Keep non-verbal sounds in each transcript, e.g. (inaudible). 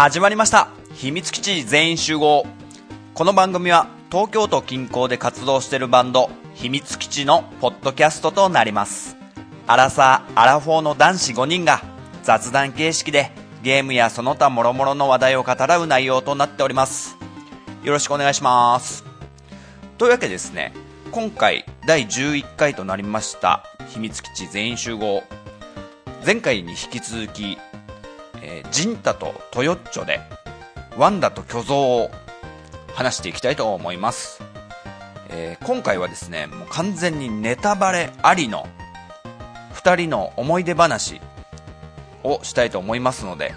始まりました。秘密基地全員集合。この番組は東京都近郊で活動しているバンド秘密基地のポッドキャストとなります。アラサー・アラフォーの男子5人が雑談形式でゲームやその他諸々の話題を語らう内容となっております。よろしくお願いします。というわけでですね今回第11回となりました秘密基地全員集合。前回に引き続き、えー、ジンタとトヨッチョでワンダと巨像を話していきたいと思います、えー今回はですねもう完全にネタバレありの2人の思い出話をしたいと思いますので、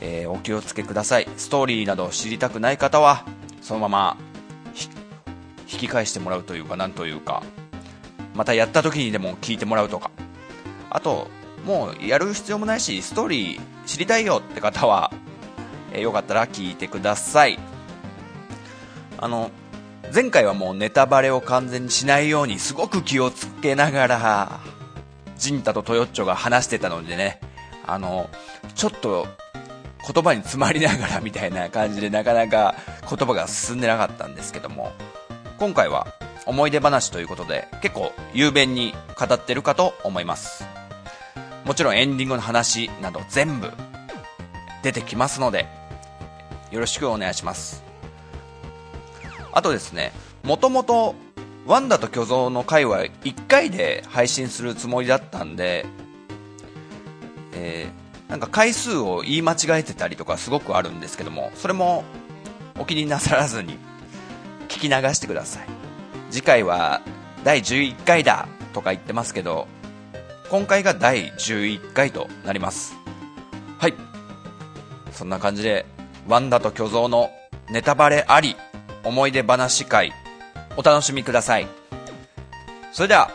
えーお気をつけください。ストーリーなどを知りたくない方はそのまま引き返してもらうというかなんというかまたやった時にでも聞いてもらうとか。あともうやる必要もないしストーリー知りたいよって方は、えーよかったら聞いてください。あの前回はもうネタバレを完全にしないようにすごく気をつけながらジンタとトヨッチョが話してたのでねあのちょっと言葉に詰まりながら (laughs) みたいな感じでなかなか言葉が進んでなかったんですけども今回は思い出話ということで結構雄弁に語ってるかと思います。もちろんエンディングの話など全部出てきますのでよろしくお願いします。あとですねもともとワンダと巨像の回は1回で配信するつもりだったんで、えーなんか回数を言い間違えてたりとかすごくあるんですけどもそれもお気になさらずに聞き流してください。次回は第11回だとか言ってますけど今回が第11回となります。はい。そんな感じでワンダと巨像のネタバレあり思い出話会お楽しみください。それでは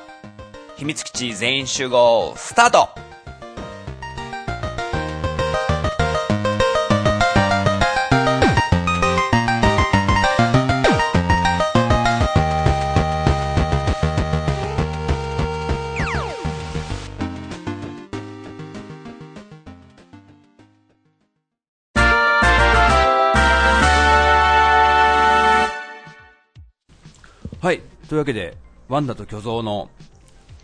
秘密基地全員集合スタート!というわけでワンダと巨像の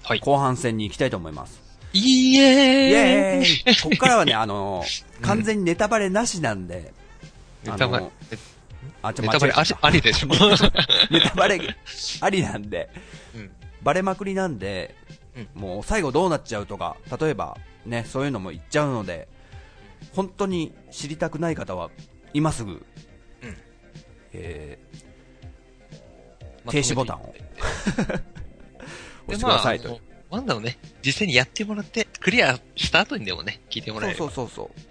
はい。後半戦に行きたいと思います。イエーイ！イエーイ！ここからはね、(laughs) あの、完全にネタバレなしなんで、ネタバレ。あちょネタバレあり、ありでしょ。(laughs) ネタバレありなんで、うん。バレまくりなんで、もう最後どうなっちゃうとか、例えばね、そういうのも言っちゃうので、本当に知りたくない方は、今すぐ、えー停止ボタンを (laughs) 押してくださいと。ワンダをね、実際にやってもらって、クリアした後にでもね、聞いてもらえれば。そうそうそうそ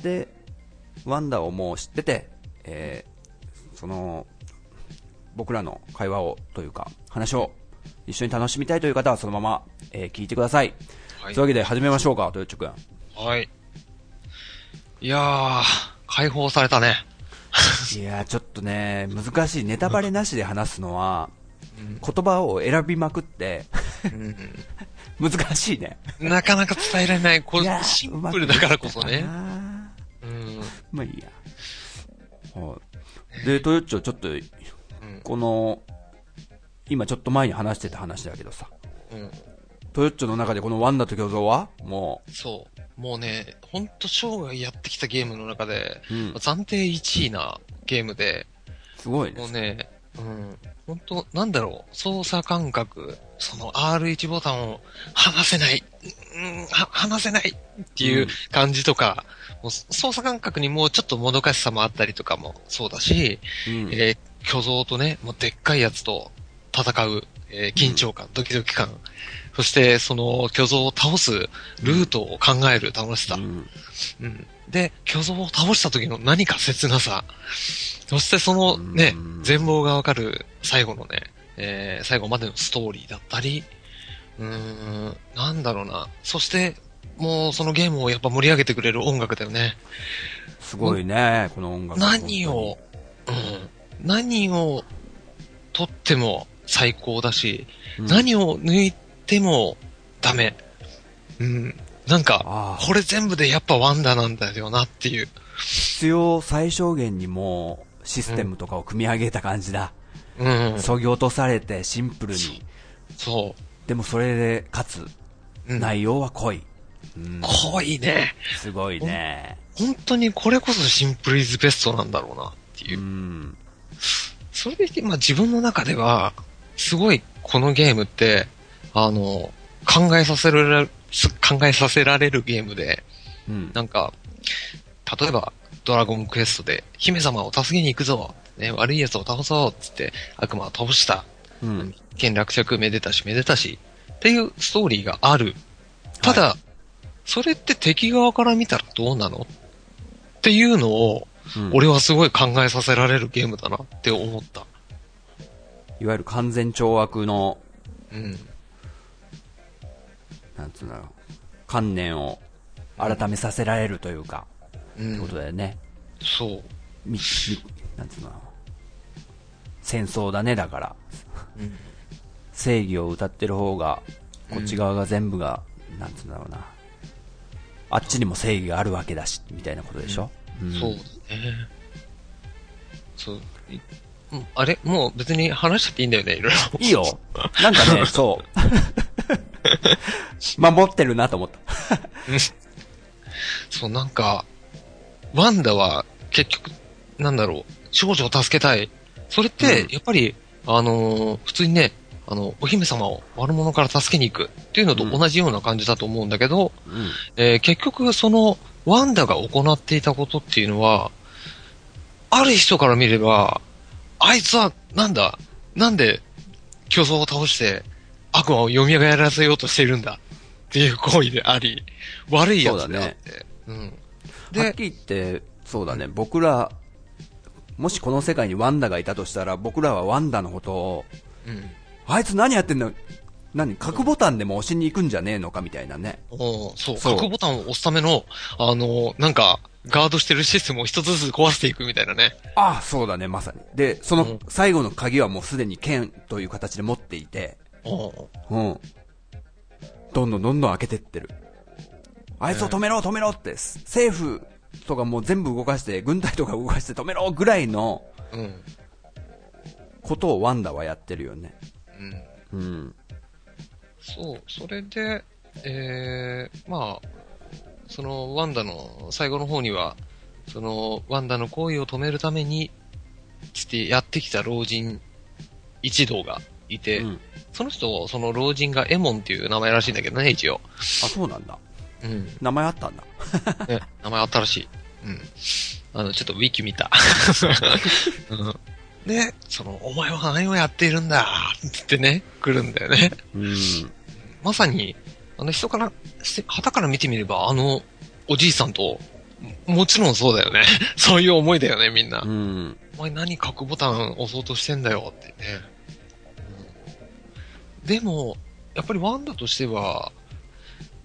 うでワンダをもう知ってて、えーその僕らの会話をというか話を一緒に楽しみたいという方はそのまま、えー聞いてください、はいというわけで始めましょうかとよっちょくんはい。いやー、解放されたね。いやーちょっとね難しいネタバレなしで話すのは言葉を選びまくって難しいねなかなか伝えられない、こいやう、シンプルだからこそね。うん。まあいいや。はい。で、トヨッチョ、ちょっと、この、今ちょっと前に話してた話だけどさ、うん。トヨッチョの中でこのワンダと巨像は、もそう。もうね、ほんと生涯やってきたゲームの中で、うん暫定1位なゲームで、う、すごいです。もうね、うん。本当なんだろう、操作感覚、その R1 ボタンを離せない、うん、は離せないっていう感じとか、もう操作感覚にもうちょっともどかしさもあったりとかもそうだし、うん。えー巨像とね、もうでっかいやつと戦う、えー緊張感、ドキドキ感、そしてその巨像を倒すルートを考える楽しさ、うんうん。で、巨像を倒した時の何か切なさ。そしてそのねうん、全貌がわかる最後のね、えー最後までのストーリーだったり、うーん、なんだろうな。そして、もうそのゲームをやっぱ盛り上げてくれる音楽だよね。すごいね、この音楽。何を、うん、何を撮っても最高だし、うん何を抜いてもダメ。うん。なんか、これ全部でやっぱワンダなんだよなっていう。必要最小限にもうシステムとかを組み上げた感じだ。うん。そぎ落とされてシンプルに。そう。でもそれで、かつ、うん内容は濃い。うん濃いね。すごいね。本当にこれこそシンプルイズベストなんだろうなっていうう。ん。それでまあ自分の中では、すごいこのゲームって、あの、考えさせられ考えさせられるゲームで、うん。なんか、例えば、ドラゴンクエストで、姫様を助けに行くぞね、悪い奴を倒そうっつって、悪魔を倒した。うん。一見落着めでたしめでたし、っていうストーリーがある。ただ、それって敵側から見たらどうなの？っていうのを、うん俺はすごい考えさせられるゲームだなって思った。いわゆる完全懲悪の、うん。なんつうんだろう、観念を改めさせられるというか、うんってことだよね。そう。み、み、なんつうの戦争だね、だから。うん正義を歌ってる方が、こっち側が全部が、なんつうんだろうな。あっちにも正義があるわけだし、みたいなことでしょ、うんそうだね。そう。あれ？もう別に話しちゃっていいんだよね、いろいろ。いいよ。なんかね、(laughs) そう。(laughs) 守ってるなと思った。そう、なんか、ワンダは結局、なんだろう、少女を助けたい。それってう、んやっぱり、あのー普通にね、あの、お姫様を悪者から助けに行くっていうのと同じような感じだと思うんだけど、うん。えー結局、その、ワンダが行っていたことっていうのは、ある人から見れば、あいつは、なんだ、なんで、巨像を倒して、悪魔を蘇らせようとしているんだっていう行為であり、悪いやつであって。うん。はっで、きり言って、そうだね、僕ら、もしこの世界にワンダがいたとしたら、僕らはワンダのことを、うん。あいつ何やってんの何？核ボタンでも押しに行くんじゃねえのかみたいなね。おーそう、核ボタンを押すための、あのーなんか、ガードしてるシステムを一つずつ壊していくみたいなね。ああ、そうだね、まさに。で、そうんの最後の鍵はもうすでに剣という形で持っていて、うん。どんどんどんどん開けてってる。あいつを止めろ止めろって、政府とかもう全部動かして、軍隊とか動かして止めろぐらいのうん。ことをワンダはやってるよね。うん。うん。そう、それで、えー、まあ、その、ワンダの最後の方には、その、ワンダの行為を止めるために、つってやってきた老人一同がいて、うん。その人、その老人がエモンっていう名前らしいんだけどね、一応。あ、そうなんだ。うん。名前あったんだ。(laughs) ね、名前あったらしい。うん。あの、ちょっとウィキ見た。(laughs) うん、で、その、お前は何をやっているんだつってね、来るんだよね。うん。まさに、あの人から、旗から見てみれば、あの、おじいさんと、ももちろんそうだよね。(laughs) そういう思いだよね、みんな。うん。お前何核ボタン押そうとしてんだよってね。うんでも、やっぱりワンダとしては、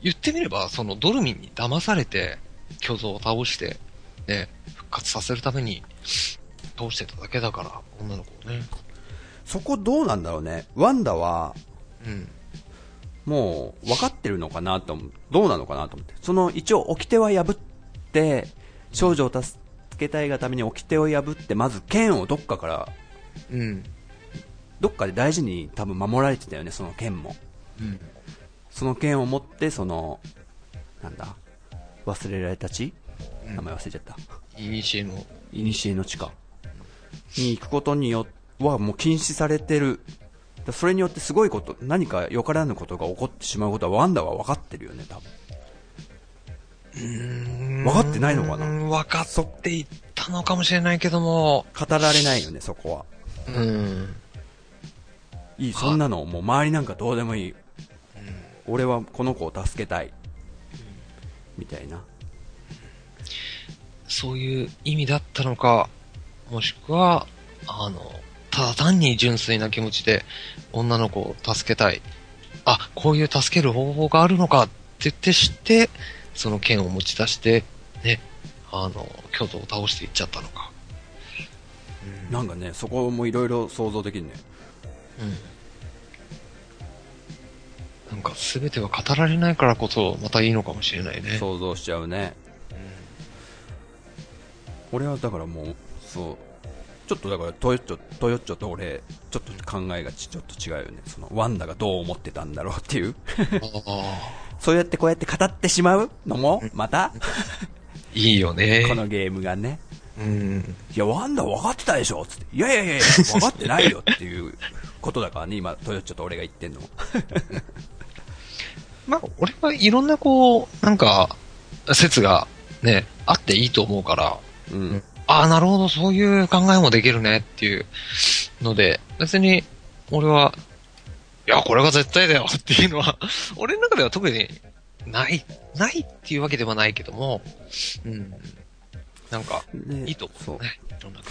言ってみれば、そのドルミンに騙されて、巨像を倒して、ね、復活させるために、倒してただけだから、女の子をね。そこどうなんだろうね。ワンダは、うん。もう分かってるのかなと思う。どうなのかなと思って。その一応掟は破って、少女を助けたいがために掟を破って、まず剣をどっかから、うん。どっかで大事に多分守られてたよね、その剣も。うん。その剣を持って、その、なんだ忘れられた地？うん名前忘れちゃった。いにしえの、いにしえの地下に行くことによってはもう禁止されてる。だそれによってすごいこと、何かよからぬことが起こってしまうことはワンダは分かってるよね、多分。分分かってないのかな？分かっていったのかもしれないけども、語られないよね、そこは。うん。いい、そんなの、もう周りなんかどうでもいい。俺はこの子を助けたい。みたいな。そういう意味だったのか、もしくは、あの、ただ単に純粋な気持ちで女の子を助けたい。あ、こういう助ける方法があるのかって言って知って、その剣を持ち出して、ね、あの、京都を倒していっちゃったのか。なんかね、そこもいろいろ想像できるね。うん。なんか全ては語られないからこそまたいいのかもしれないね。想像しちゃうね。俺はだからもう、そう、ちょっとだからトヨッチョ、トヨッチョと俺、ちょっと考えがちちょっと違うよね。その、ワンダがどう思ってたんだろうっていう。あ (laughs) そうやってこうやって語ってしまう？のも、また、(laughs) いいよね。このゲームがね。うん。いや、ワンダ分かってたでしょ？つって。いやいやいやいや、分かってないよっていうことだからね、今、トヨッチョと俺が言ってんの。(laughs) まあ、俺はいろんなこう、なんか、説がね、あっていいと思うから、うん。ああ、なるほど、そういう考えもできるねっていうので、別に、俺は、いや、これが絶対だよ (laughs) っていうのは、俺の中では特にない、ないっていうわけではないけども、うん。なんか、でいいと思うね。いろんな考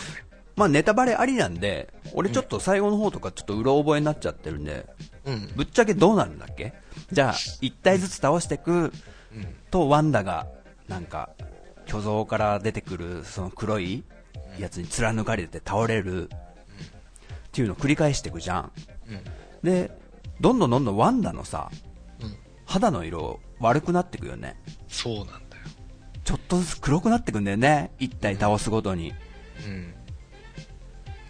まあネタバレありなんで、俺ちょっと最後の方とかちょっとうろ覚えになっちゃってるんで、え。うん。ぶっちゃけどうなるんだっけ？じゃあ、一体ずつ倒していくうん。と、ワンダが、なんか、巨像から出てくる、その黒いやつに貫かれて倒れる、っていうのを繰り返していくじゃん。うん。で、どんどんどんどんワンダのさ、うん。肌の色悪くなってくよね。そうなんだよ。ちょっとずつ黒くなってくんだよね。一体倒すごとに。うん。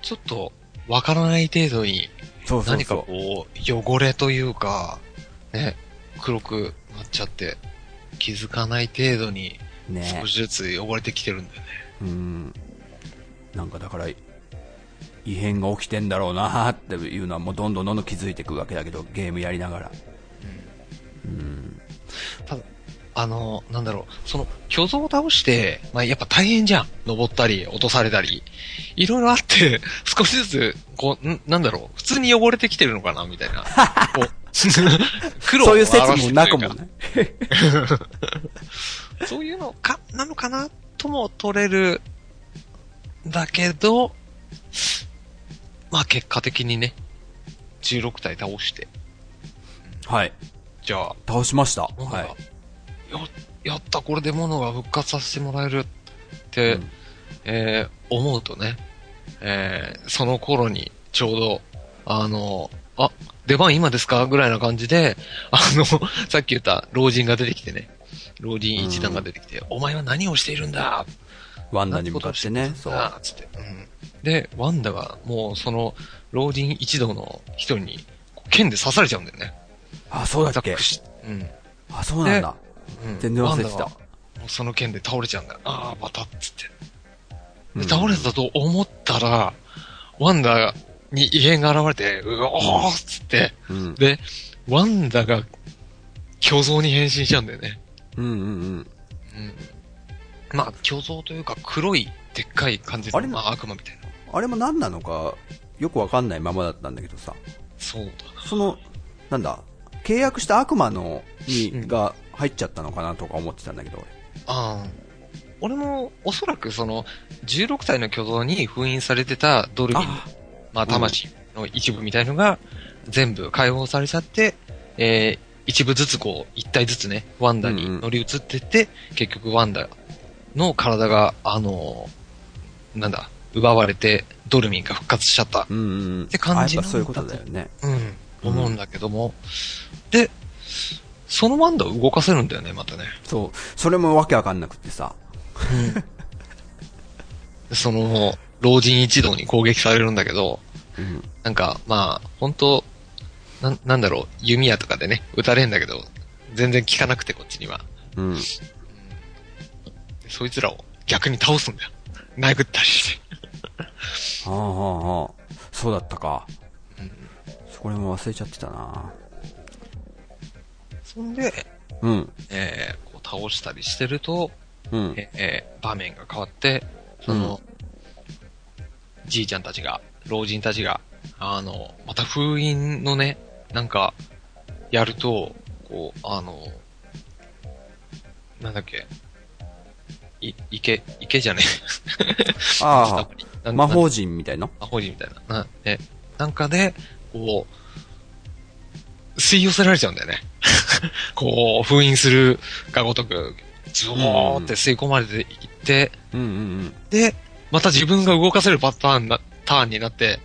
ちょっと、わからない程度に、そうそう何かそこう、汚れというか、ね、黒くなっちゃって、気づかない程度に、少しずつ汚れてきてるんだよね。うん。なんかだから、異変が起きてんだろうなっていうのはもうどんどんどんどん気づいていくわけだけど、ゲームやりながら。ただ、あの、なんだろう、その、巨像を倒して、まあ、やっぱ大変じゃん。登ったり、落とされたり。いろいろあって、(laughs) 少しずつ、こう、んなんだろう、普通に汚れてきてるのかなみたいな。こう、(laughs) 黒をそういう説もなくもね。(laughs) そういうのか、なのかなとも取れる、だけど、まあ結果的にね、16体倒して、はい。じゃあ、倒しました。はい。や、やった、これでモノが復活させてもらえるって、うんえー思うとね、えーその頃にちょうど、あの、あ、出番今ですか？ぐらいな感じで、(laughs) あの、さっき言った老人が出てきてね、老人一団が出てきて、お前は何をしているんだ？ワンダに向かってね、そう。あつって、うん。で、ワンダがもうその老人一同の一人に剣で刺されちゃうんだよね。あ、そうだっけ？うん。あ、そうなんだ。うん全然忘れてたワンダがもうその剣で倒れちゃうんだよ。ああ、バタッつって。うんで倒れたと思ったら、ワンダに異変が現れて、うおーっつって、うん。で、ワンダが巨像に変身しちゃうんだよね。うんうんうん。うん。まあ、巨像というか黒いでっかい感じの、あれまあ悪魔みたいな。あれも何なのか、よくわかんないままだったんだけどさ。そうだその、なんだ、契約した悪魔の、に、うんが入っちゃったのかなとか思ってたんだけど、ああ。俺も、おそらくその、16体の巨像に封印されてたドルビン、あまあ、魂の一部みたいのが、全部解放されちゃって、えー、一部ずつこう、一体ずつね、ワンダに乗り移ってって、結局ワンダの体が、あのーなんだ、奪われて、ドルミンが復活しちゃった。うんうんうん。て感じあやっぱそういうことだよね。うん、思うんだけども、で、そのワンダを動かせるんだよね、またね。そう。それもわけわかんなくってさ。その、老人一同に攻撃されるんだけど、うん。なんか、まあ、本当なん、なんだろう、弓矢とかでね、撃たれんだけど、全然効かなくて、こっちには。うん。そいつらを逆に倒すんだよ。殴ったりして。はあはあはあ。そうだったか。うんそれも忘れちゃってたな。そんで、うん。えー、こう倒したりしてると、うん。えー場面が変わって、その、じいちゃんたちが、老人たちが、あの、また封印のね、なんか、やると、こう、あの、なんだっけ、い、池、池じゃねえ。ああ、(laughs) 魔法陣みたいな？魔法陣みたいな。な、ね、なんかで、こう、吸い寄せられちゃうんだよね。(laughs) こう、封印するがごとく、ズボーって吸い込まれていって、うんうんで、また自分が動かせるパターンな、ターンになって、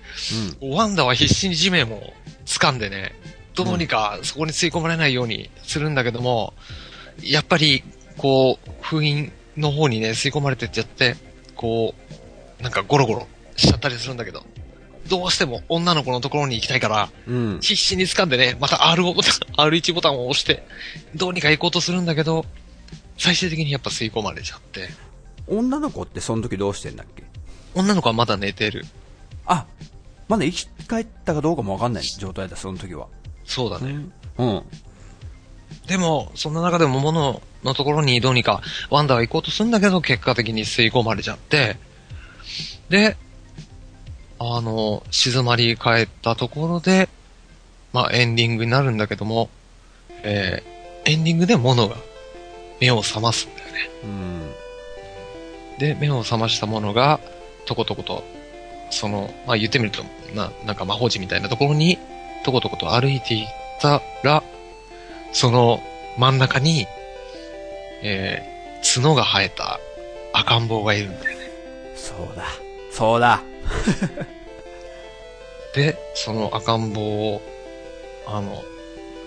うん。ワンダは必死に地面を掴んでね、どうにかそこに吸い込まれないようにするんだけども、やっぱり、こう、封印の方にね、吸い込まれてっちゃって、こう、なんかゴロゴロしちゃったりするんだけど、どうしても女の子のところに行きたいから、うん。必死に掴んでね、また R ボタン、(laughs) R1 ボタンを押して、どうにか行こうとするんだけど、最終的にやっぱ吸い込まれちゃって、女の子ってその時どうしてんだっけ？女の子はまだ寝てる。あ、まだ生き返ったかどうかもわかんない状態だ、その時は。そうだね。うん。でも、そんな中でも物のところにどうにかワンダは行こうとするんだけど、結果的に吸い込まれちゃって、で、あの、静まり返ったところで、まあエンディングになるんだけども、えー、エンディングでモノが目を覚ますんだよね。うん。で、目を覚ましたものが、とことこと、その、まあ言ってみると、な、なんか魔法陣みたいなところに、とことこと歩いていったら、その真ん中に、えー、角が生えた赤ん坊がいるんだよね。そうだ。そうだ。(laughs) で、その赤ん坊を、あの、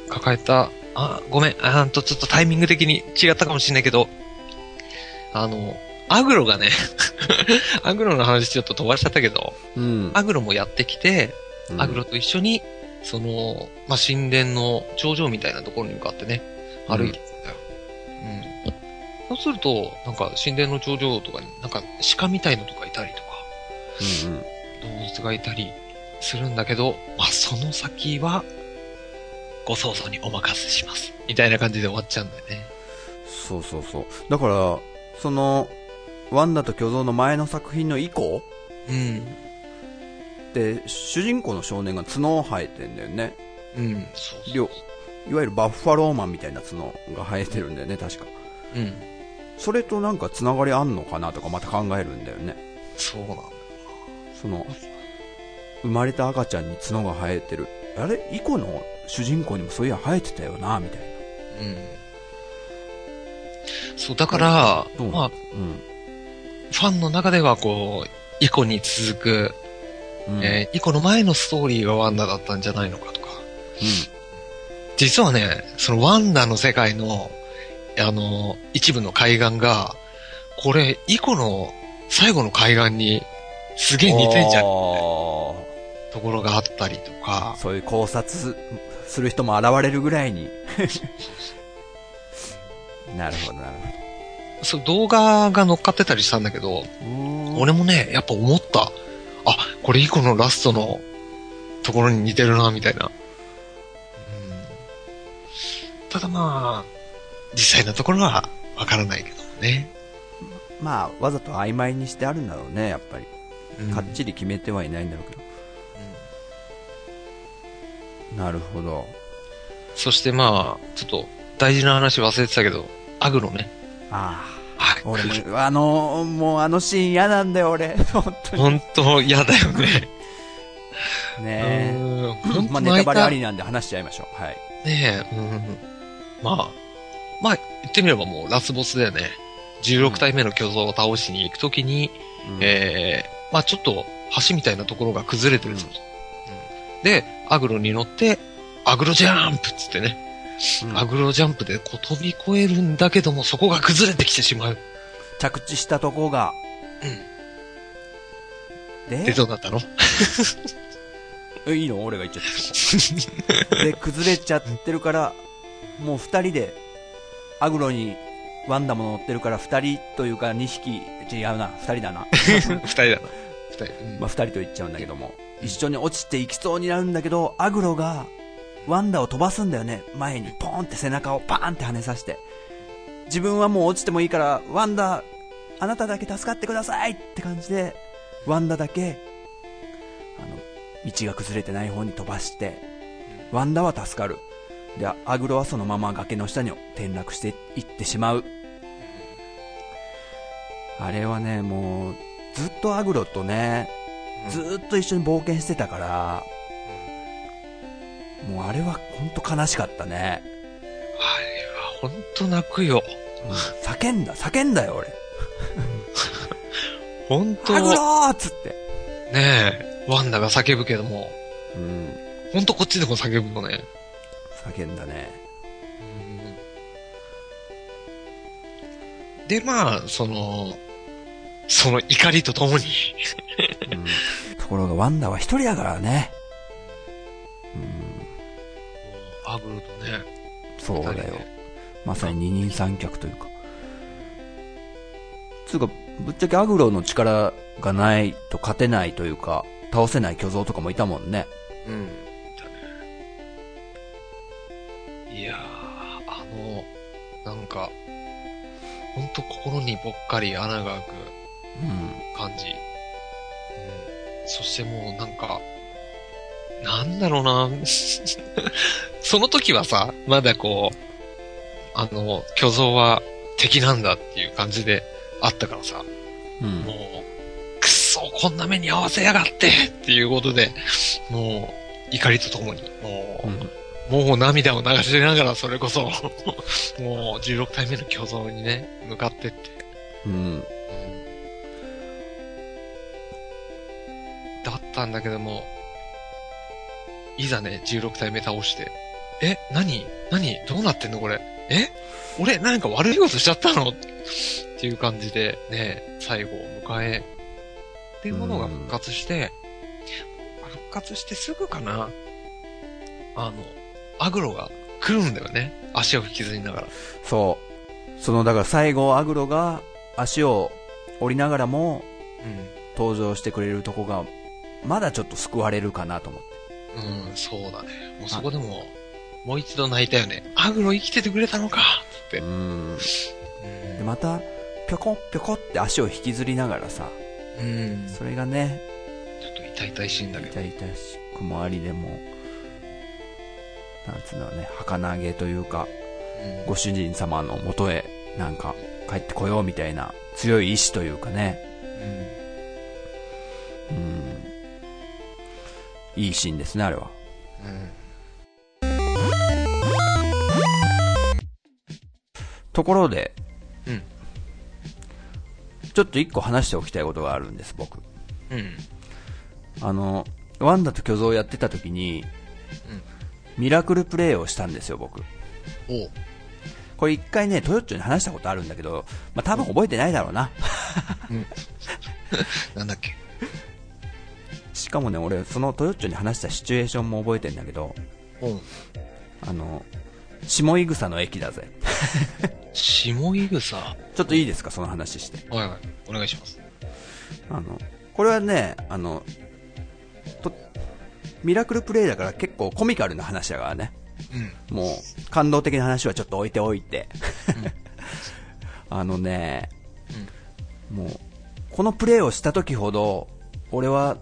抱えた、あ、ごめん、あーんと、ちょっとタイミング的に違ったかもしれないけど、あの、アグロがね、(laughs) アグロの話ちょっと飛ばしちゃったけど、うん。アグロもやってきて、うんアグロと一緒に、その、まあ、神殿の頂上みたいなところに向かってね、歩いてたんだよ。うん。そうすると、なんか神殿の頂上とかに、なんか鹿みたいのとかいたりとか、うんうん。動物がいたりするんだけど、まあ、その先は、ご想像にお任せします。みたいな感じで終わっちゃうんだよね。そうそうそう。だから、その、ワンダと巨像の前の作品の以降うん。って、主人公の少年が角を生えてんだよね。うん。そうそう。両いわゆるバッファローマンみたいな角が生えてるんだよね、確か。うん。それとなんかつながりあんのかなとかまた考えるんだよね。そうなんだよ。その、生まれた赤ちゃんに角が生えてる。あれ？以降の主人公にもそういや生えてたよな、みたいな。うん。そう、だから、まあ、うん。ファンの中ではこう、イコに続く、うん。えーイコの前のストーリーがワンダだったんじゃないのかとか。実はね、そのワンダの世界の、あの、一部の海岸が、これ、イコの最後の海岸にすげえ似てんじゃんあところがあったりとかー、そういう考察する人も現れるぐらいに。(laughs) なるほど、なるそう動画が乗っかってたりしたんだけど、ほど。俺もね、やっぱ思った。あ、これイコのラストのところに似てるな、みたいな。うんただまあ、実際のところはわからないけどね。まあ、わざと曖昧にしてあるんだろうね、やっぱり。うんかっちり決めてはいないんだろうけど。なるほど。そしてまあ、ちょっと大事な話忘れてたけど、アグロね。あはいあ。俺も、あの、もうあのシーン嫌なんだよ、俺。(laughs) 本当に。本当嫌だよね。ねえ。うん本まあ、ネタバレありなんで話しちゃいましょう。はい。ねえ、うん。まあ、まあ、言ってみればもうラスボスだよね。16体目の巨像を倒しに行くときに、うんええまあちょっと橋みたいなところが崩れてるぞと、うん。で、アグロに乗って、アグロジャンプっつってね、うん。アグロジャンプでこう飛び越えるんだけども、そこが崩れてきてしまう。着地したとこが。で、でどうなったの？(laughs) えいいの？俺が言っちゃった。で、崩れちゃってるから、もう二人で、アグロにワンダも乗ってるから二人というか二匹、違うな、二人だな。(laughs) 二人だな。二人。うんまあ二人と言っちゃうんだけども、一緒に落ちていきそうになるんだけど、アグロが、ワンダを飛ばすんだよね。前にポーンって背中をパーンって跳ねさせて。自分はもう落ちてもいいから、ワンダ、あなただけ助かってくださいって感じで、ワンダだけ、あの、道が崩れてない方に飛ばして、ワンダは助かる。で、アグロはそのまま崖の下に転落していってしまう。あれはね、もう、ずっとアグロとね、ずーっと一緒に冒険してたから、もうあれは本当悲しかったね。あれは本当泣くよ。叫んだ、叫んだよ俺。(laughs) 本当アグローっつって。ねえ、ワンダが叫ぶけども、うん、本当こっちでも叫ぶのね。叫んだね。で、まあ、その、その怒りとともに。うんところがワンダは一人だからね。うん、アグロとね。そうだよ。まさに二人三脚というか。つうか、ぶっちゃけアグロの力がないと勝てないというか、倒せない巨像とかもいたもんね。うん。いやー、あの、なんか、ほんと心にぽっかり穴が開くうん。感じ。うん。そしてもうなんか、なんだろうな (laughs) その時はさ、まだこう、あの、巨像は敵なんだっていう感じであったからさ、うん。もう、くっそ、こんな目に合わせやがって (laughs) っていうことで、もう、怒りとともに、もう、うんもう涙を流しながらそれこそ、(laughs) もう16体目の巨像にね、向かってって。うん。ったんだけども、いざね、16体目倒して、え、何何どうなってんのこれ？え俺何か悪いことしちゃったの？っていう感じで、ね、最後を迎え、っていうものが復活して、復活してすぐかな？あの、アグロが来るんだよね。足を引きずりながら。そう。その、だから最後アグロが足を折りながらもうん。登場してくれるとこが、まだちょっと救われるかなと思って。うん、そうだね。もうそこでも、もう一度泣いたよね。アグロ生きててくれたのかつって。うん。うんで、また、ぴょこぴょこって足を引きずりながらさ、うん。それがね、ちょっと痛々しいんだけど。痛々しくもありでも、なんつうのね、儚げというか、うんご主人様の元へ、なんか、帰ってこようみたいな強い意志というかね、うん。いいシーンですね、あれは。うん。ところで、うんちょっと一個話しておきたいことがあるんです、僕。うん。あの、ワンダと巨像やってた時に、ミラクルプレイをしたんですよ、僕。おう。これ一回ね、トヨッチョに話したことあるんだけど、まあ、多分覚えてないだろうな。(laughs) なんだっけ？しかもね、俺、そのトヨッチョに話したシチュエーションも覚えてんだけど、うん。あの、下井草の駅だぜ。下井草？ちょっといいですか、その話して。はいはい。お願いします。あの、これはね、あの、と、ミラクルプレイだから結構コミカルな話だからね。うん。もう、感動的な話はちょっと置いておいて。(laughs) あのね、もう、このプレイをした時ほど、俺は、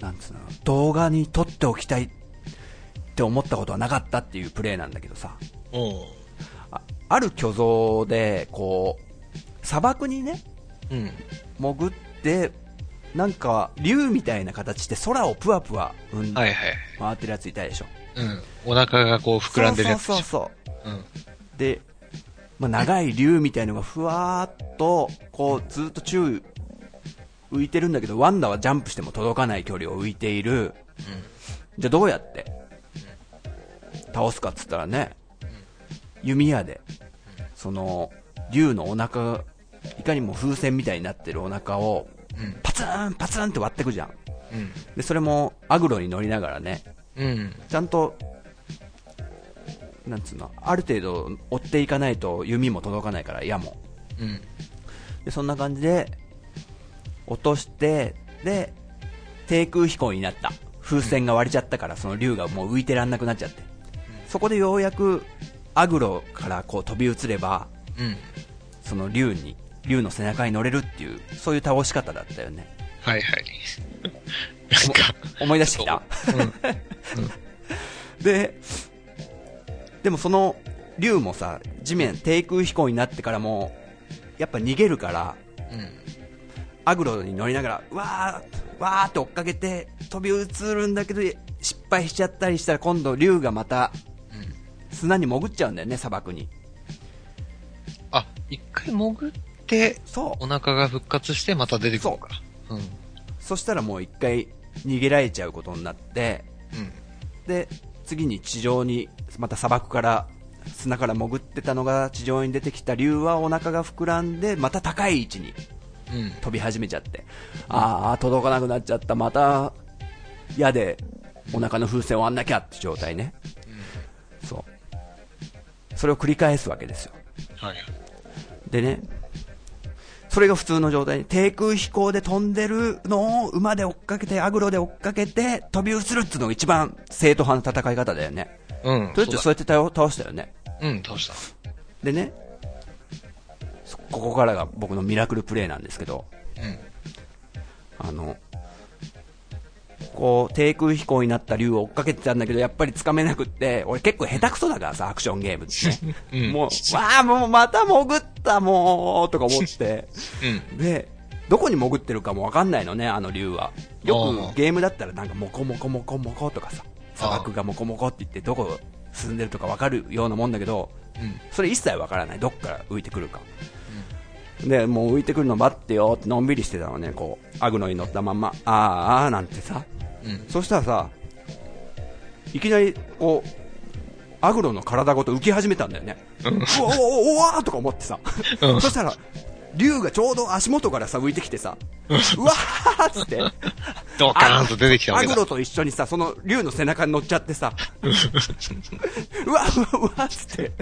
なんつうの、動画に撮っておきたいって思ったことはなかったっていうプレイなんだけどさ。あある巨像で、こう、砂漠にね、うん。潜って、なんか、竜みたいな形で空をぷわぷわ、うん、はいはい。回ってるやついたでしょ。うん。お腹がこう膨らんでるやつ。そうそうそう。うん。で、まあ、長い竜みたいのがふわーっと、こう、ずっと宙浮いてるんだけど、ワンダはジャンプしても届かない距離を浮いている。じゃあどうやって？倒すかっつったらね、弓矢で、その、竜のお腹、いかにも風船みたいになってるお腹を、うん。パツンパツンって割ってくじゃん。うん。で、それもアグロに乗りながらね、うん。ちゃんと、なんつうの、ある程度追っていかないと弓も届かないから、矢も。うん。で、そんな感じで、落として、で、低空飛行になった。風船が割れちゃったから、その竜がもう浮いてらんなくなっちゃって。そこでようやく、アグロからこう飛び移れば、うん。その竜に、竜の背中に乗れるっていう、そういう倒し方だったよね。はいはい。(laughs) なんか、思い出してきた？うん。(laughs) で、でもその竜もさ、地面、低空飛行になってからも、やっぱ逃げるから、うん。アグロに乗りながら、わー、わーって追っかけて、飛び移るんだけど、失敗しちゃったりしたら今度竜がまたうん。砂に潜っちゃうんだよね、砂漠に。あ、一回潜って、そう。お腹が復活してまた出てくるのか。うん。そしたらもう一回逃げられちゃうことになって、うん。で、次に地上に、また砂漠から、砂から潜ってたのが地上に出てきた竜はお腹が膨らんで、また高い位置にうん。飛び始めちゃって。ああ、届かなくなっちゃった。また、矢でお腹の風船を割んなきゃって状態ね。そう。それを繰り返すわけですよ。はい。でね、それが普通の状態に、低空飛行で飛んでるのを馬で追っかけて、アグロで追っかけて、飛び移るっていうのが一番正統派の戦い方だよね。うん。とりあえずそうやって倒倒したよね。うん、倒した。でね、そここからが僕のミラクルプレイなんですけど、うん。あの、こう、低空飛行になった竜を追っかけてたんだけど、やっぱりつかめなくって、俺結構下手くそだからさ、アクションゲームってね。うんもう、わあ、もうまた潜った、もう、とか思って。うん。で、どこに潜ってるかもわかんないのね、あの竜は。よくゲームだったらなんか、モコモコモコモコとかさ、砂漠がモコモコって言って、どこ進んでるとかわかるようなもんだけど、うん。それ一切わからない。どっから浮いてくるか。で、もう浮いてくるの待ってよってのんびりしてたのね、こう、アグノに乗ったまんま、あーあーなんてさ。うん。そしたらさ、いきなり、こう、アグロの体ごと浮き始めたんだよね。うわおおおおわーとか思ってさ。うんそしたら、竜がちょうど足元からさ、浮いてきてさ、うわーっつって、ドカーンと出てきたわけだアグ。ロと一緒にさ、その竜の背中に乗っちゃってさ、(laughs) うわうわうわっつって、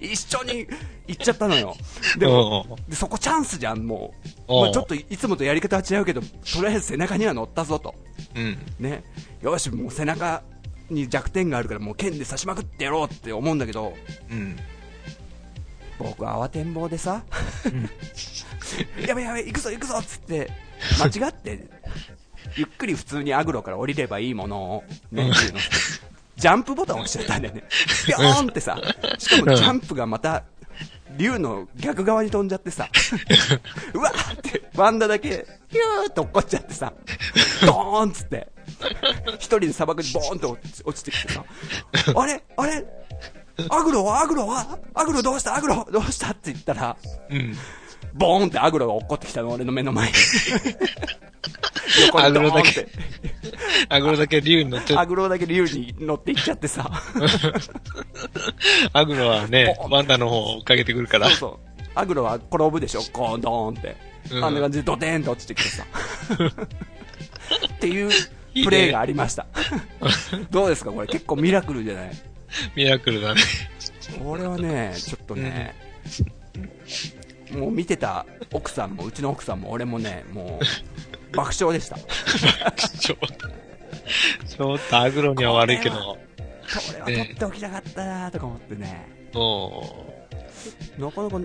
一緒に行っちゃったのよ。でも、おでそこチャンスじゃん、もうまあ、ちょっといつもとやり方は違うけど、とりあえず背中には乗ったぞと。うん。ね。よし、もう背中に弱点があるから、もう剣で刺しまくってやろうって思うんだけど、うん。僕は慌てんぼうでさ、やべやべ、行くぞ行くぞっつって、間違って、ゆっくり普通にアグロから降りればいいものを、ね、っていうの。ジャンプボタン押しちゃったんだよね。ピョーンってさ、しかもジャンプがまた、竜の逆側に飛んじゃってさ、うわーって、ワンダだけ、ヒューって落っこっちゃってさ、ドーンっつって、一人で砂漠にボーンと落ち落ちてきてさ、あれ？あれ？アグロはアグロはアグロどうした？アグロどうした？って言ったら、うん。ボーンってアグロが落っこってきたの、俺の目の前に。横 (laughs) アにグロだけドーンって。アグロだけ竜に乗って、アグロだけ竜に乗っていっちゃってさ。(laughs) アグロはね、ワンダの方を追っかけてくるからそう。そう。アグロは転ぶでしょゴーンドーンって。うんあんな感じでドテーンと落ちてきてさ。(laughs) っていうプレイがありました。どうですか？これ結構ミラクルじゃない？ミラクルだね。これはね、ちょっとね、もう見てた奥さんも、うちの奥さんも俺もね、もう爆笑でした。ちょっと、ちょっとアグロには悪いけど。これは取っておきたかったなとか思ってね。おなかなか、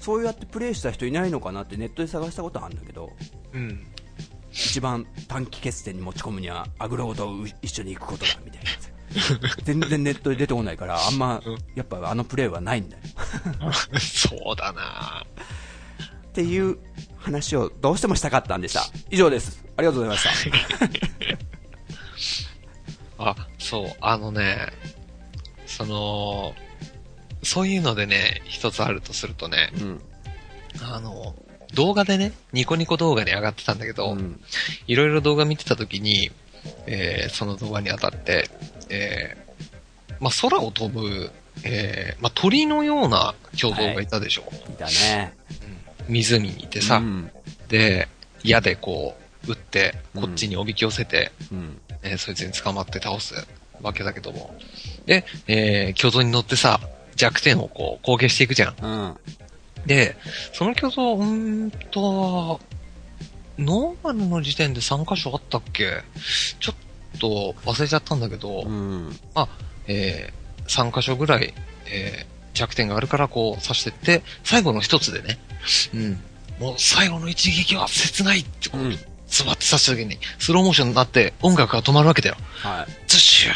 そうやってプレイした人いないのかなってネットで探したことあるんだけど、うん。一番短期決戦に持ち込むにはアグロと一緒に行くことだみたいな (laughs) 全然ネットで出てこないからあんまうんやっぱあのプレーはないんだよ。そうだな。っていう話をどうしてもしたかったんでした。以上です。ありがとうございました。(laughs) あ、そう、あのね、その、そういうのでね、一つあるとするとね、うん。あの、動画でね、ニコニコ動画に上がってたんだけど、うん。いろいろ動画見てた時に、えーその動画にあたって、えーまあ、空を飛ぶ、えーまあ、鳥のような巨像がいたでしょ。い。たね。湖にいてさ、うん。で、矢でこう、撃って、こっちにおびき寄せて、うん。えーそいつに捕まって倒すわけだけども。で、えー巨像に乗ってさ、弱点をこう、攻撃していくじゃん。うん。で、その巨像、うーんと、ノーマルの時点で3箇所あったっけ？ちょっと忘れちゃったんだけど、うんえー、3箇所ぐらい、えー、弱点があるからこう刺してって、最後の一つでね、うん。もう最後の一撃は切ないってこう、うんズバッて刺した時に、スローモーションになって音楽が止まるわけだよ。はいズシュー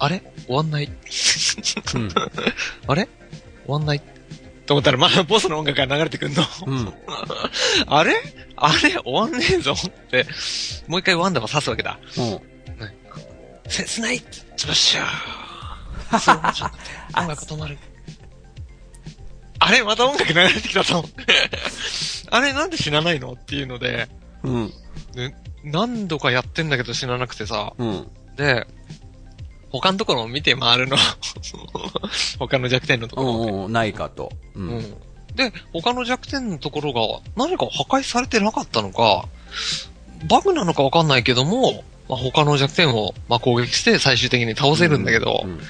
あれ？終わんない？うん (laughs) あれ？終わんない？と思ったら、まだボスの音楽が流れてくんの。うん。(laughs) あれ？あれ？終わんねえぞって、もう一回ワンダが刺すわけだ。うん。切 (laughs) ないズバッシュー音楽止まる。あれ？また音楽流れてきたぞ。(laughs) あれ？なんで死なないの？っていうので、うん。で何度かやってんだけど死ななくてさ、うん。で、他のところを見て回るの。(laughs) 他の弱点のところを。うんないかとううんん。で、他の弱点のところが何か破壊されてなかったのか、バグなのかわかんないけども、まあ、他の弱点を、まあ、攻撃して最終的に倒せるんだけど、うん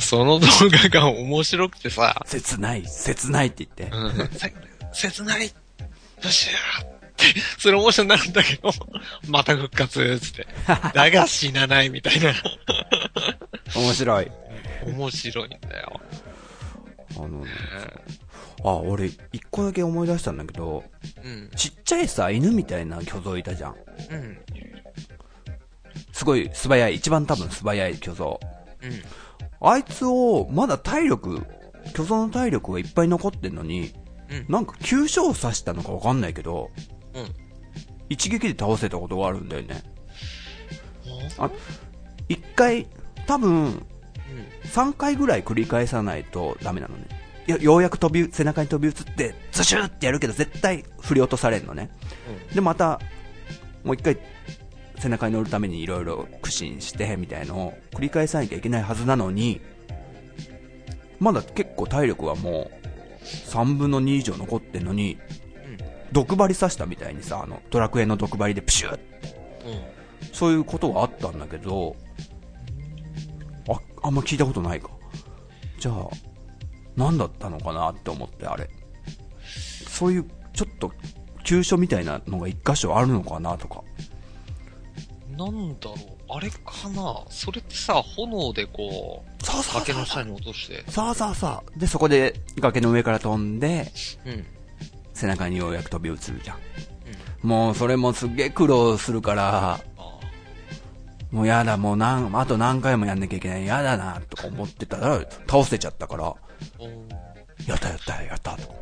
その動画が面白くてさ、切ない、切ないって言って。うん、せ切ない、ブシューって、(laughs) スローモーションになるんだけど、(laughs) また復活、つって。(laughs) だが死なないみたいな。面白い。面白いんだよ。あのね、あ、俺、一個だけ思い出したんだけど、うん。ちっちゃいさ、犬みたいな巨像いたじゃん。うん。すごい素早い、一番多分素早い巨像。うん。あいつを、まだ体力、巨像の体力がいっぱい残ってんのに、うんなんか急所を刺したのかわかんないけど、うん。一撃で倒せたことがあるんだよね。あ、一回、多分、3回ぐらい繰り返さないとダメなのね。よようやく飛び、背中に飛び移って、ズシューってやるけど絶対振り落とされるのね。で、また、もう一回、背中に乗るためにいろいろ苦心して、みたいのを繰り返さなきゃいけないはずなのに、まだ結構体力はもう、3分の2以上残ってんのに、毒針刺したみたいにさ、あの、ドラクエの毒針でプシューうん。うん。そういうことがあったんだけど、あ、あんま聞いたことないか。じゃあ、何だったのかなって思って、あれ。そういう、ちょっと、急所みたいなのが一箇所あるのかなとか。なんだろう、あれかなそれってさ、炎でこう、そうそうそう崖の下に落として。そうそうそう。で、そこで崖の上から飛んで、うん。背中にようやく飛び移るじゃん。もうそれもすっげえ苦労するから、あもうやだ、もう何、あと何回もやんなきゃいけない、やだな、とか思ってたら、倒せちゃったから、やったやったやった、と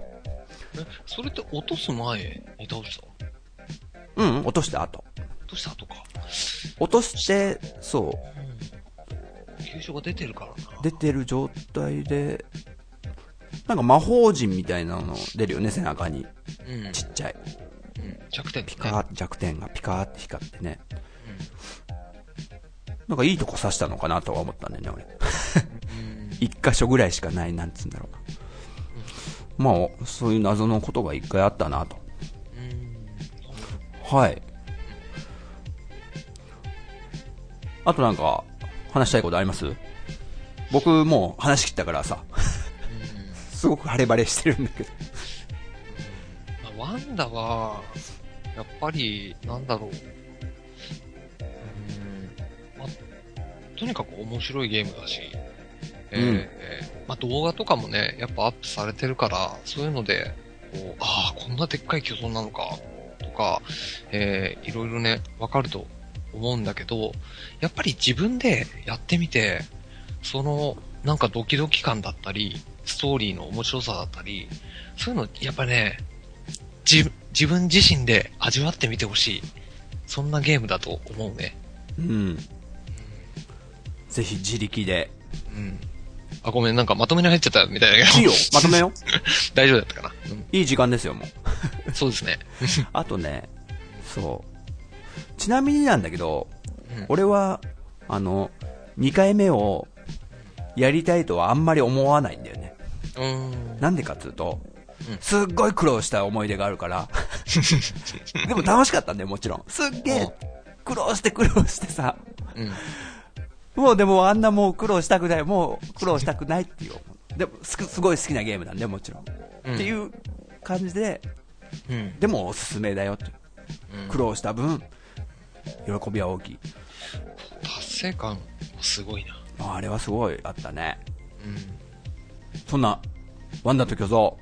それって落とす前に倒した？うん、落とした後。落とした後か。落として、そう、うん。急所が出てるからな。出てる状態で、なんか魔法陣みたいなの出るよね、背中に。うん。ちっちゃい。うん。弱点ピカー弱点がピカーって光ってね。なんかいいとこ刺したのかなとは思ったんだよね、俺。うん。(laughs) 一箇所ぐらいしかない、なんつうんだろうな。まあ、そういう謎のことが一回あったなと。うん。はい。あとなんか、話したいことあります？僕もう話し切ったからさ、すごく晴れ晴れしてるんだけど。ま (laughs) あワンダは、やっぱり、なんだろう。うん。まあ、とにかく面白いゲームだし、えーうんえーまあ動画とかもね、やっぱアップされてるから、そういうので、こう、ああ、こんなでっかい巨像なのか、とか、えーいろいろね、わかると思うんだけど、やっぱり自分でやってみて、その、なんかドキドキ感だったり、ストーリーの面白さだったり、そういうの、やっぱね、自自分自身で味わってみてほしい。そんなゲームだと思うね。うん。ぜひ自力で。うん。あ、ごめん、なんかまとめに入っちゃったみたいだけど。いいよ、まとめよう。(laughs) 大丈夫だったかな。うん。いい時間ですよ、もう。そうですね。(laughs) あとね、そう。ちなみになんだけど、うん俺は、あの、2回目をやりたいとはあんまり思わないんだよね。なんでかっつうとうん、すっごい苦労した思い出があるから。(laughs) でも楽しかったんだよ、もちろん。すっげえ、苦労して苦労してさ。うん。もうでもあんなもう苦労したくない、もう苦労したくないっていう。でもすすごい好きなゲームなんで、もちろん。うんっていう感じで、うん。でもおすすめだよって。うん苦労した分、喜びは大きい。達成感、すごいな。まああれはすごいあったね。うん。そんな、ワンダと巨像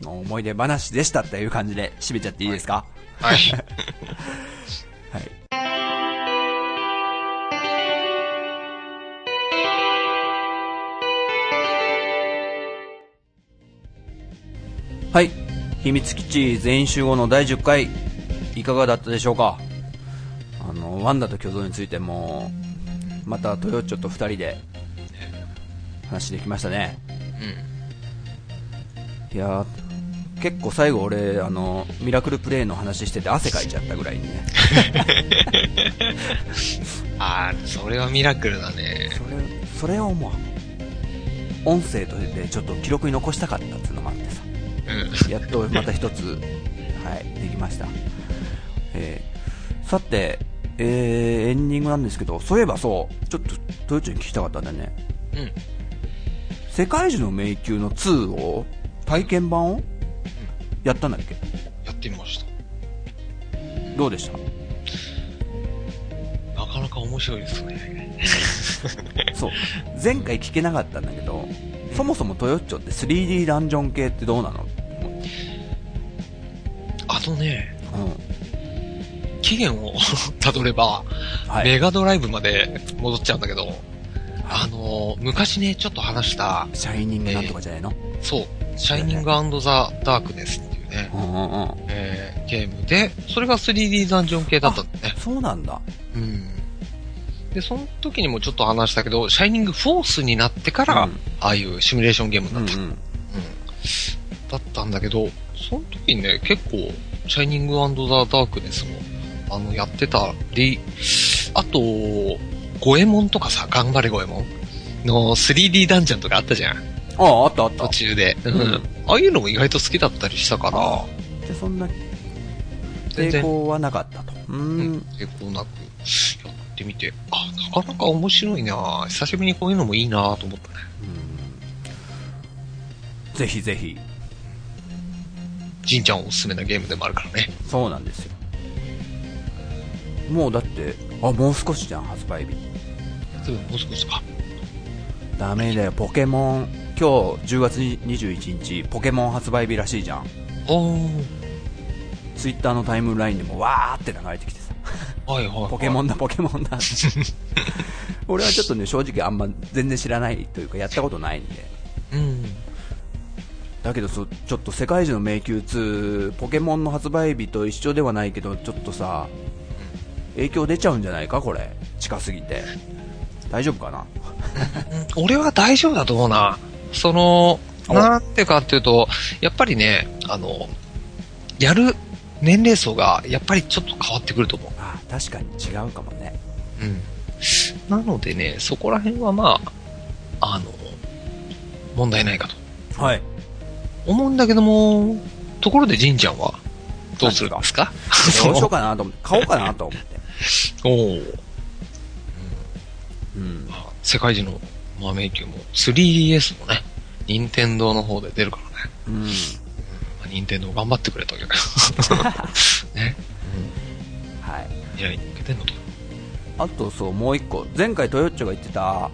の思い出話でしたっていう感じで締めちゃっていいですか？はい。(laughs) はい。はい。秘密基地全員集合の第10回、いかがだったでしょうか？あの、ワンダと巨像についても、またトヨッチョと二人で話できましたね。うん。いやー結構最後俺、あの、ミラクルプレイの話してて汗かいちゃったぐらいにね。(laughs) ああ、それはミラクルだね。それ、それをもう、音声としてちょっと記録に残したかったっていうのもあってさ。うん。やっとまた一つ、はい、できました。えー、さて、えー、エンディングなんですけど、そういえばそう、ちょっと、トヨチに聞きたかったんだよね。うん。世界中の迷宮の2を、体験版を、やったんだっけ？やってみました。どうでした？なかなか面白いですね。(laughs) そう。前回聞けなかったんだけど、そもそもトヨッチョって 3D ダンジョン系ってどうなの？あのね、うん。期限を (laughs) 辿れば、はい。メガドライブまで戻っちゃうんだけど、あのー昔ね、ちょっと話した、シャイニングなんとかじゃないの、そう、シャイニングザ・ダークネスっていうね、うんうんうん。えーゲームで、それが 3D ダンジョン系だったんだね。そうなんだ。うん。で、その時にもちょっと話したけど、シャイニングフォースになってから、うんああいうシミュレーションゲームにうなんった。うんうん。だったんだけど、その時にね、結構、シャイニングザ・ダークネスも、あの、やってたり、あと、ゴエモンとかさ、頑張れゴエモンの 3D ダンジョンとかあったじゃん。ああ、あったあった。途中で。うん。うんああいうのも意外と好きだったりしたから、で、そんな、抵抗はなかったと。うんん。抵抗なくやってみて、あ、なかなか面白いな久しぶりにこういうのもいいなと思ったね。ぜひぜひ。じんちゃんおすすめなゲームでもあるからね。そうなんですよ。もうだって、あ、もう少しじゃん、発売日。もう少し、あ、ダメだよ、ポケモン。今日10月21日、ポケモン発売日らしいじゃん。おー。ツイッターのタイムラインでもわーって流れてきてさ。はいはい、はい。ポケモンだ、ポケモンだ。(laughs) 俺はちょっとね、正直あんま全然知らないというか、やったことないんで。うん。だけどそ、ちょっと世界中の迷宮2、ポケモンの発売日と一緒ではないけど、ちょっとさ、影響出ちゃうんじゃないか、これ。近すぎて。大丈夫かな？(laughs) うん俺は大丈夫だと思うな。その、おなんてかっていうと、やっぱりね、あの、やる年齢層がやっぱりちょっと変わってくると思う。あ確かに違うかもね。うん。なのでね、そこら辺はまあ、あの、問題ないかと。はい。思うんだけども、ところでじんちゃんは、どうするんですか？どうしようかなと思って、買おうかなと思って。(laughs) おお。うん。世界中のマーメイキューも 3DS もね、任天堂の方で出るからね。うん。まあ、任天堂頑張ってくれたわけだよ。(laughs) ね。はい。未来に向けてんのと。あとそう、もう一個。前回トヨッチョが言ってた、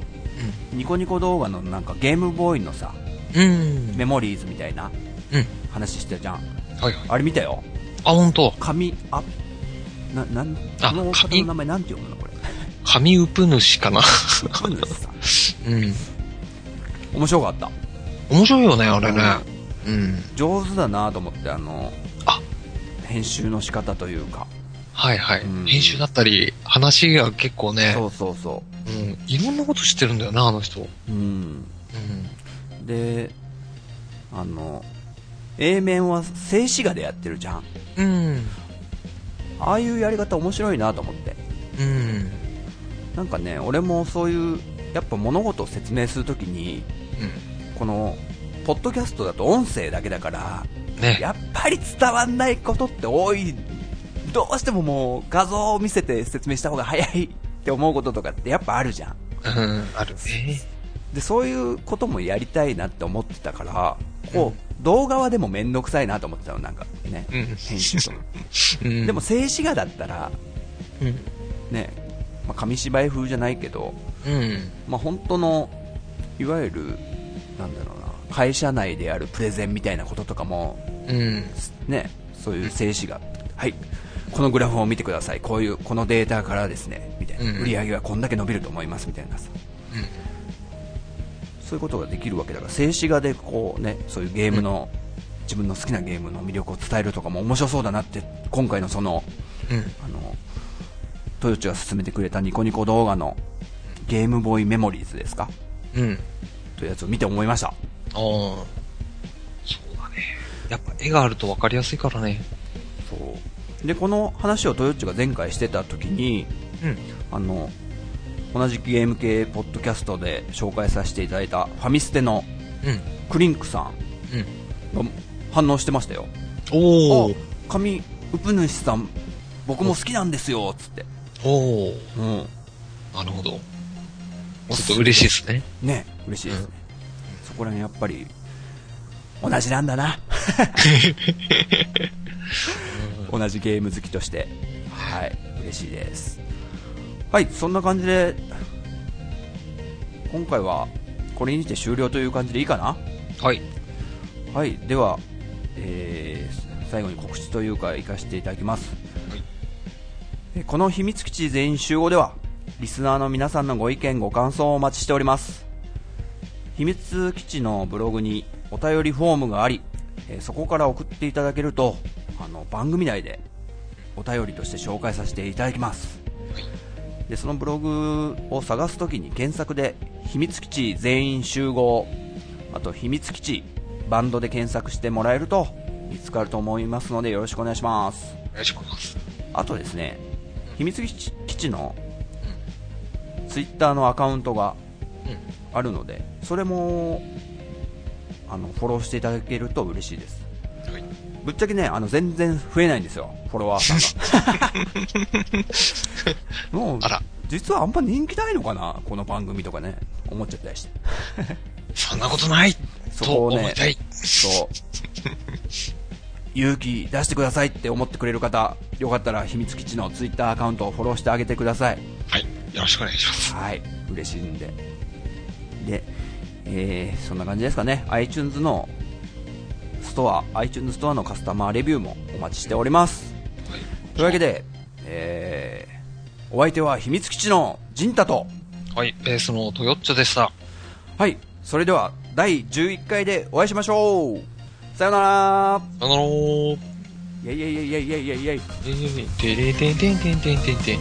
ニコニコ動画のなんかゲームボーイのさ、うん。メモリーズみたいなうん。話してたじゃん。はいはい。あれ見たよ。あ、ほんと。紙、あ、な、なん、あこの方紙の名前なんて読むのこれ。神ウプ主かな。神主さん。うん。面白かった。面白いよね、あれね。うん。上手だなと思って、あの、あ編集の仕方というか。はいはい。うん編集だったり、話が結構ね、そうそうそうん。いろんなこと知ってるんだよな、あの人。う。うん。うん。で、あの、A 面は静止画でやってるじゃん。うん。ああいうやり方面白いなと思って。うん。なんかね、俺もそういう、やっぱ物事を説明するときに、この、ポッドキャストだと音声だけだから、うん。ね。やっぱり伝わんないことって多い。どうしてももう画像を見せて説明した方が早いって思うこととかってやっぱあるじゃん。うん。あるね。で、そういうこともやりたいなって思ってたから、こう、動画はでもめんどくさいなと思ってたの、なんかね。うん。編集とか。(laughs) うん。でも、静止画だったら、うん。ね、まあ、紙芝居風じゃないけど、うん。まあ、本当の、いわゆる、なんだろうな、会社内であるプレゼンみたいなこととかも、うん。ね、そういう静止画、はい、このグラフを見てください、こういう、このデータからですね、みたいな、うん売り上げはこんだけ伸びると思いますみたいなさ、そういうことができるわけだから、静止画でこうね、そういうゲームの、自分の好きなゲームの魅力を伝えるとかも面白そうだなって、今回のその、うん。あの、トヨチが勧めてくれたニコニコ動画のゲームボーイメモリーズですか？うん。というやつを見て思いました。ああ。そうだね。やっぱ絵があると分かりやすいからね。そう。で、この話をトヨッチが前回してた時に、うん。あの、同じゲーム系ポッドキャストで紹介させていただいたファミステのうん。クリンクさうん。んが反応してましたよ。おお。あ、神うぷ主さん、僕も好きなんですよ、つって。おお。うん。なるほど。ちょっと嬉しいですね。ね、嬉しいですね。そこら辺やっぱり、同じなんだな。(laughs) 同じゲーム好きとして、はい、嬉しいです。はい、そんな感じで、今回はこれにて終了という感じでいいかな？はい。はい、では、えー最後に告知というか、行かせていただきます。はいえこの秘密基地全員集合では、リスナーの皆さんのご意見、ご感想をお待ちしております。秘密基地のブログにお便りフォームがあり、えーそこから送っていただけると、あの、番組内でお便りとして紹介させていただきます。で、そのブログを探すときに検索で、秘密基地全員集合、あと秘密基地バンドで検索してもらえると見つかると思いますのでよろしくお願いします。お願いします。あとですね、秘密基地基地のツイッターのアカウントがうん。あるので、それもあのフォローしていただけると嬉しいです。はい。ぶっちゃけね、あの全然増えないんですよ、フォロワーさんが。(laughs) もう実はあんま人気ないのかな、この番組とかね、思っちゃったりして。そんなことないとそこをね。そう。勇気出してくださいって思ってくれる方、よかったら秘密基地のツイッターアカウントをフォローしてあげてください。はい。よろしくお願いします。はい。嬉しいんで。で、えー、そんな感じですかね。iTunes のストア、iTunes ストアのカスタマーレビューもお待ちしております。はい。というわけで、えー、お相手は秘密基地のジンタと、はい。ベースのトヨッチョでした。はい。それでは、第11回でお会いしましょうさよならさよならー。イェイイェイイェイイェイイェイイェイイェイえー、てれてんてんてんてんてんてん。